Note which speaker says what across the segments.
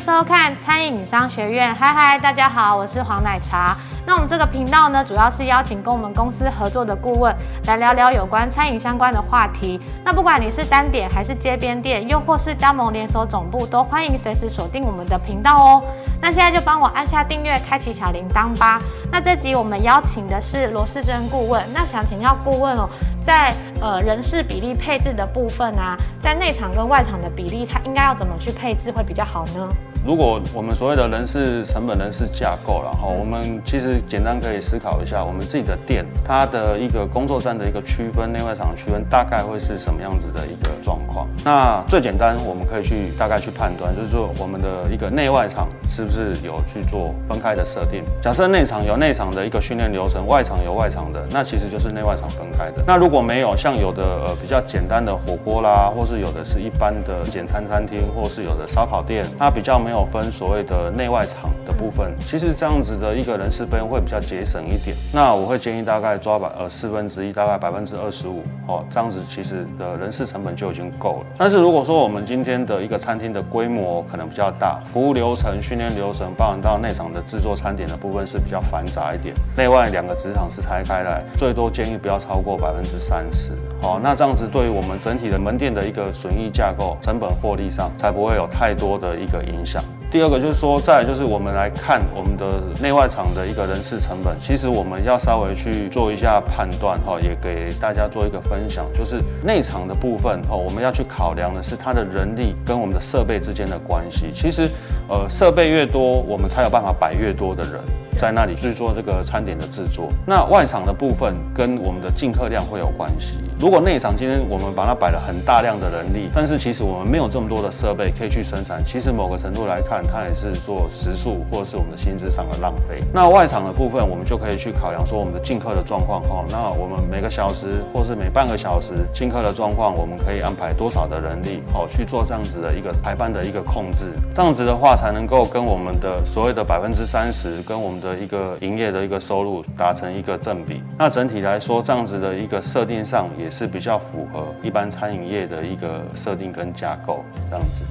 Speaker 1: 收看餐饮商学院。嗨嗨，大家好，我是黄奶茶。那我们这个频道呢，主要是邀请跟我们公司合作的顾问来聊聊有关餐饮相关的话题。那不管你是单点还是街边店，又或是加盟连锁总部，都欢迎随时锁定我们的频道哦。那现在就帮我按下订阅，开启小铃铛吧。那这集我们邀请的是罗世珍顾问。那想请教顾问哦，在呃人事比例配置的部分啊，在内场跟外场的比例，它应该要怎么去配置会比较好呢？
Speaker 2: 如果我们所谓的人事成本、人事架构然后我们其实简单可以思考一下，我们自己的店它的一个工作站的一个区分、内外场的区分，大概会是什么样子的一个状况？那最简单，我们可以去大概去判断，就是说我们的一个内外场是不是有去做分开的设定？假设内场有内场的一个训练流程，外场有外场的，那其实就是内外场分开的。那如果没有，像有的呃比较简单的火锅啦，或是有的是一般的简餐餐厅，或是有的烧烤店，它比较没有分所谓的内外场的部分，其实这样子的一个人事费用会比较节省一点。那我会建议大概抓百呃四分之一，大概百分之二十五哦，这样子其实的人事成本就已经够了。但是如果说我们今天的一个餐厅的规模可能比较大，服务流程、训练流程，包含到内场的制作餐点的部分是比较繁杂一点，内外两个职场是拆开来，最多建议不要超过百分之三十。好，那这样子对于我们整体的门店的一个损益架构、成本获利上，才不会有太多的一个影响。第二个就是说，再就是我们来看我们的内外场的一个人事成本，其实我们要稍微去做一下判断哈，也给大家做一个分享，就是内场的部分哈，我们要去考量的是它的人力跟我们的设备之间的关系。其实，呃，设备越多，我们才有办法摆越多的人在那里去做这个餐点的制作。那外场的部分跟我们的进客量会有关系。如果内场今天我们把它摆了很大量的人力，但是其实我们没有这么多的设备可以去生产，其实某个程度来看，它也是做时数或者是我们的薪资上的浪费。那外场的部分，我们就可以去考量说我们的进客的状况哈。那我们每个小时或是每半个小时进客的状况，我们可以安排多少的人力好去做这样子的一个排班的一个控制，这样子的话才能够跟我们的所谓的百分之三十跟我们的一个营业的一个收入达成一个正比。那整体来说，这样子的一个设定上也是比较符合一般餐饮业的一个设定跟架构，这样子。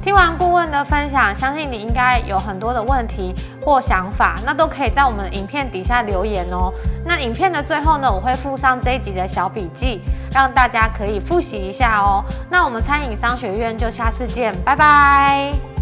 Speaker 1: 听完顾问的分享，相信你应该有很多的问题或想法，那都可以在我们影片底下留言哦。那影片的最后呢，我会附上这一集的小笔记，让大家可以复习一下哦。那我们餐饮商学院就下次见，拜拜。